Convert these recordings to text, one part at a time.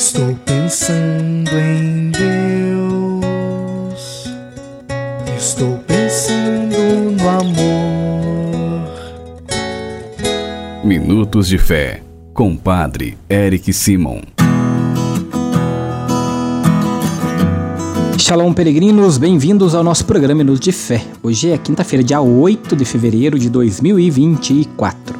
Estou pensando em Deus. Estou pensando no amor. Minutos de Fé, com Padre Eric Simon. Shalom, peregrinos, bem-vindos ao nosso programa Minutos de Fé. Hoje é quinta-feira, dia 8 de fevereiro de 2024.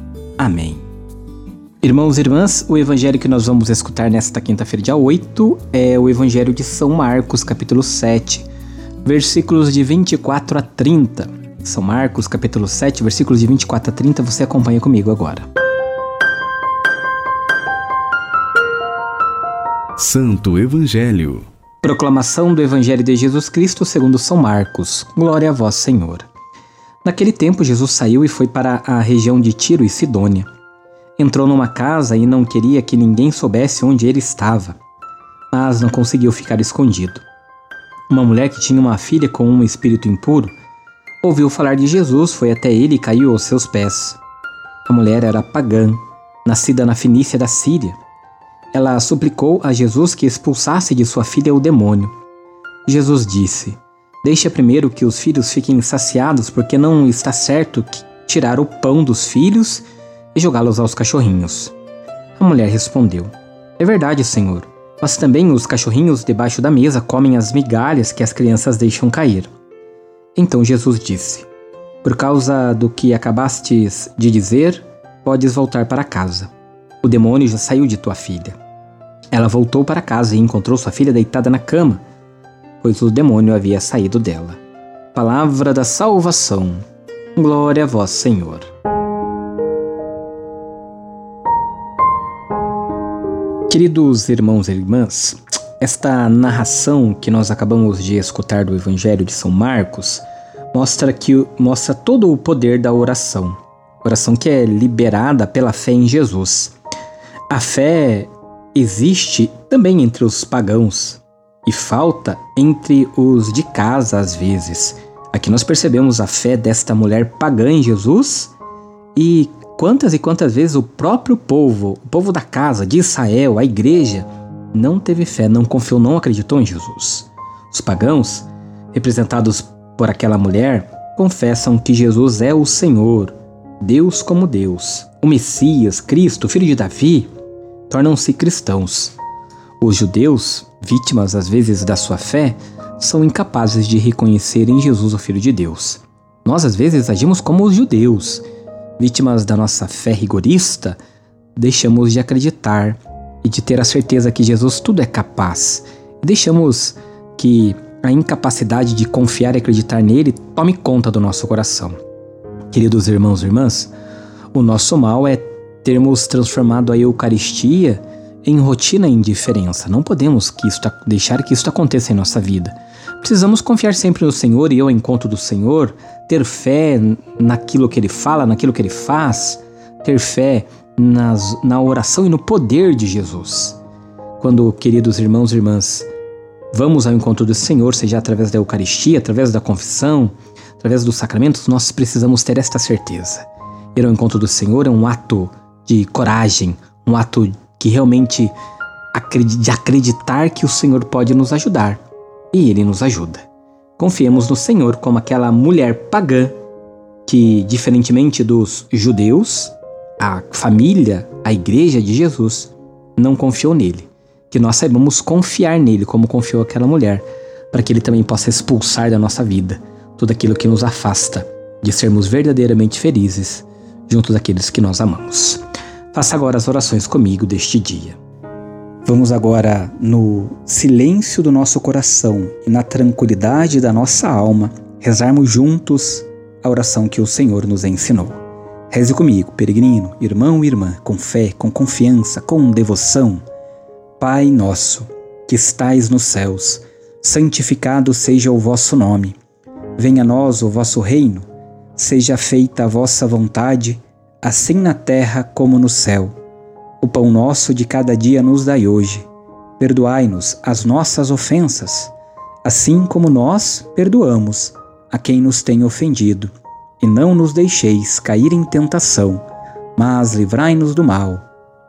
Amém. Irmãos e irmãs, o evangelho que nós vamos escutar nesta quinta-feira, dia 8, é o evangelho de São Marcos, capítulo 7, versículos de 24 a 30. São Marcos, capítulo 7, versículos de 24 a 30, você acompanha comigo agora. Santo Evangelho. Proclamação do Evangelho de Jesus Cristo segundo São Marcos. Glória a vós, Senhor. Naquele tempo, Jesus saiu e foi para a região de Tiro e Sidônia. Entrou numa casa e não queria que ninguém soubesse onde ele estava, mas não conseguiu ficar escondido. Uma mulher que tinha uma filha com um espírito impuro ouviu falar de Jesus, foi até ele e caiu aos seus pés. A mulher era pagã, nascida na Fenícia da Síria ela suplicou a Jesus que expulsasse de sua filha o demônio. Jesus disse: Deixa primeiro que os filhos fiquem saciados, porque não está certo tirar o pão dos filhos e jogá-los aos cachorrinhos. A mulher respondeu: É verdade, Senhor, mas também os cachorrinhos debaixo da mesa comem as migalhas que as crianças deixam cair. Então Jesus disse: Por causa do que acabastes de dizer, podes voltar para casa. O demônio já saiu de tua filha. Ela voltou para casa e encontrou sua filha deitada na cama, pois o demônio havia saído dela. Palavra da salvação. Glória a vós, Senhor. Queridos irmãos e irmãs, esta narração que nós acabamos de escutar do Evangelho de São Marcos mostra que mostra todo o poder da oração. Oração que é liberada pela fé em Jesus. A fé existe também entre os pagãos e falta entre os de casa às vezes. Aqui nós percebemos a fé desta mulher pagã em Jesus e quantas e quantas vezes o próprio povo, o povo da casa de Israel, a igreja, não teve fé, não confiou, não acreditou em Jesus. Os pagãos, representados por aquela mulher, confessam que Jesus é o Senhor, Deus como Deus, o Messias, Cristo, filho de Davi, tornam-se cristãos. Os judeus, vítimas às vezes da sua fé, são incapazes de reconhecer em Jesus o Filho de Deus. Nós às vezes agimos como os judeus, vítimas da nossa fé rigorista, deixamos de acreditar e de ter a certeza que Jesus tudo é capaz. Deixamos que a incapacidade de confiar e acreditar nele tome conta do nosso coração. Queridos irmãos e irmãs, o nosso mal é termos transformado a Eucaristia em rotina e indiferença. Não podemos que deixar que isso aconteça em nossa vida. Precisamos confiar sempre no Senhor e ao encontro do Senhor, ter fé naquilo que Ele fala, naquilo que Ele faz, ter fé nas, na oração e no poder de Jesus. Quando, queridos irmãos e irmãs, vamos ao encontro do Senhor, seja através da Eucaristia, através da confissão, através dos sacramentos, nós precisamos ter esta certeza. Ir ao encontro do Senhor é um ato de coragem, um ato que realmente de acreditar que o Senhor pode nos ajudar. E Ele nos ajuda. Confiemos no Senhor como aquela mulher pagã que, diferentemente dos judeus, a família, a igreja de Jesus, não confiou nele. que nós saibamos confiar nele, como confiou aquela mulher, para que ele também possa expulsar da nossa vida tudo aquilo que nos afasta de sermos verdadeiramente felizes junto daqueles que nós amamos. Faça agora as orações comigo deste dia. Vamos agora, no silêncio do nosso coração e na tranquilidade da nossa alma, rezarmos juntos a oração que o Senhor nos ensinou. Reze comigo, peregrino, irmão e irmã, com fé, com confiança, com devoção. Pai nosso, que estais nos céus, santificado seja o vosso nome. Venha a nós o vosso reino. Seja feita a vossa vontade, assim na terra como no céu. O pão nosso de cada dia nos dai hoje. Perdoai-nos as nossas ofensas, assim como nós perdoamos a quem nos tem ofendido e não nos deixeis cair em tentação, mas livrai-nos do mal.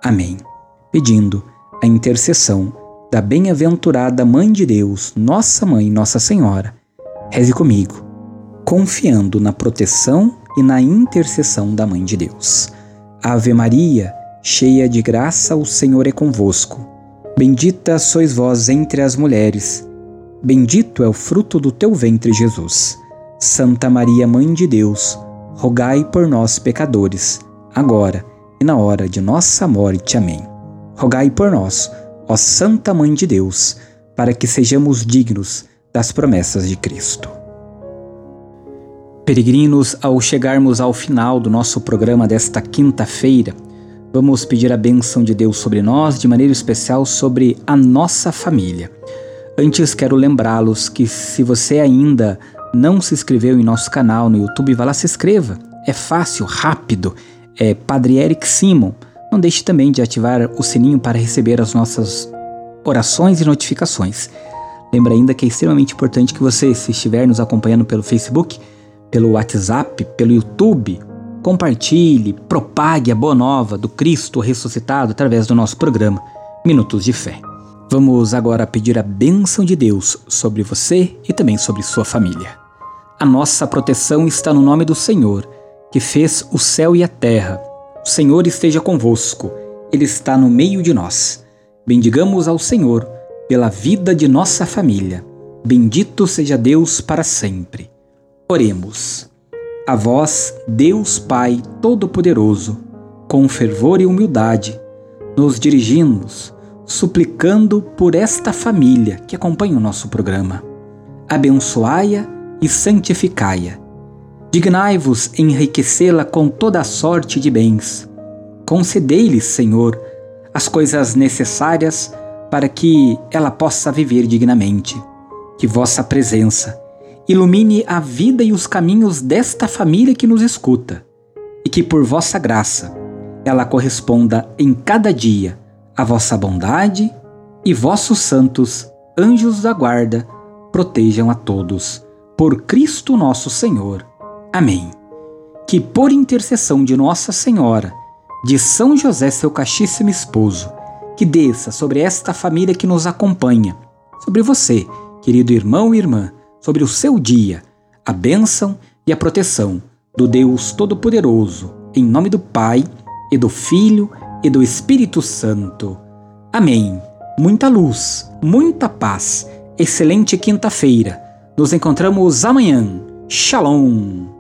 Amém. Pedindo a intercessão da bem-aventurada Mãe de Deus, Nossa Mãe, Nossa Senhora, reze comigo, confiando na proteção e na intercessão da Mãe de Deus. Ave Maria, cheia de graça, o Senhor é convosco. Bendita sois vós entre as mulheres, bendito é o fruto do teu ventre, Jesus. Santa Maria, Mãe de Deus, rogai por nós, pecadores, agora e na hora de nossa morte. Amém. Rogai por nós, ó Santa Mãe de Deus, para que sejamos dignos das promessas de Cristo. Peregrinos, ao chegarmos ao final do nosso programa desta quinta-feira, vamos pedir a bênção de Deus sobre nós, de maneira especial sobre a nossa família. Antes, quero lembrá-los que, se você ainda não se inscreveu em nosso canal no YouTube, vá lá se inscreva. É fácil, rápido. É Padre Eric Simon. Não deixe também de ativar o sininho para receber as nossas orações e notificações. Lembra ainda que é extremamente importante que você, se estiver nos acompanhando pelo Facebook, pelo WhatsApp, pelo YouTube, compartilhe, propague a boa nova do Cristo ressuscitado através do nosso programa Minutos de Fé. Vamos agora pedir a bênção de Deus sobre você e também sobre sua família. A nossa proteção está no nome do Senhor, que fez o céu e a terra. O Senhor esteja convosco, Ele está no meio de nós. Bendigamos ao Senhor pela vida de nossa família. Bendito seja Deus para sempre. Oremos. A vós, Deus Pai Todo-Poderoso, com fervor e humildade, nos dirigimos, suplicando por esta família que acompanha o nosso programa. Abençoai-a e santificai-a. Dignai-vos enriquecê-la com toda a sorte de bens. Concedei-lhes, Senhor, as coisas necessárias para que ela possa viver dignamente. Que vossa presença ilumine a vida e os caminhos desta família que nos escuta, e que por vossa graça ela corresponda em cada dia à vossa bondade e vossos santos anjos da guarda protejam a todos por Cristo nosso Senhor. Amém. Que por intercessão de Nossa Senhora, de São José, seu castíssimo esposo, que desça sobre esta família que nos acompanha, sobre você, querido irmão e irmã, sobre o seu dia, a bênção e a proteção do Deus Todo-Poderoso, em nome do Pai, e do Filho, e do Espírito Santo. Amém. Muita luz, muita paz. Excelente quinta-feira nos encontramos amanhã. Shalom!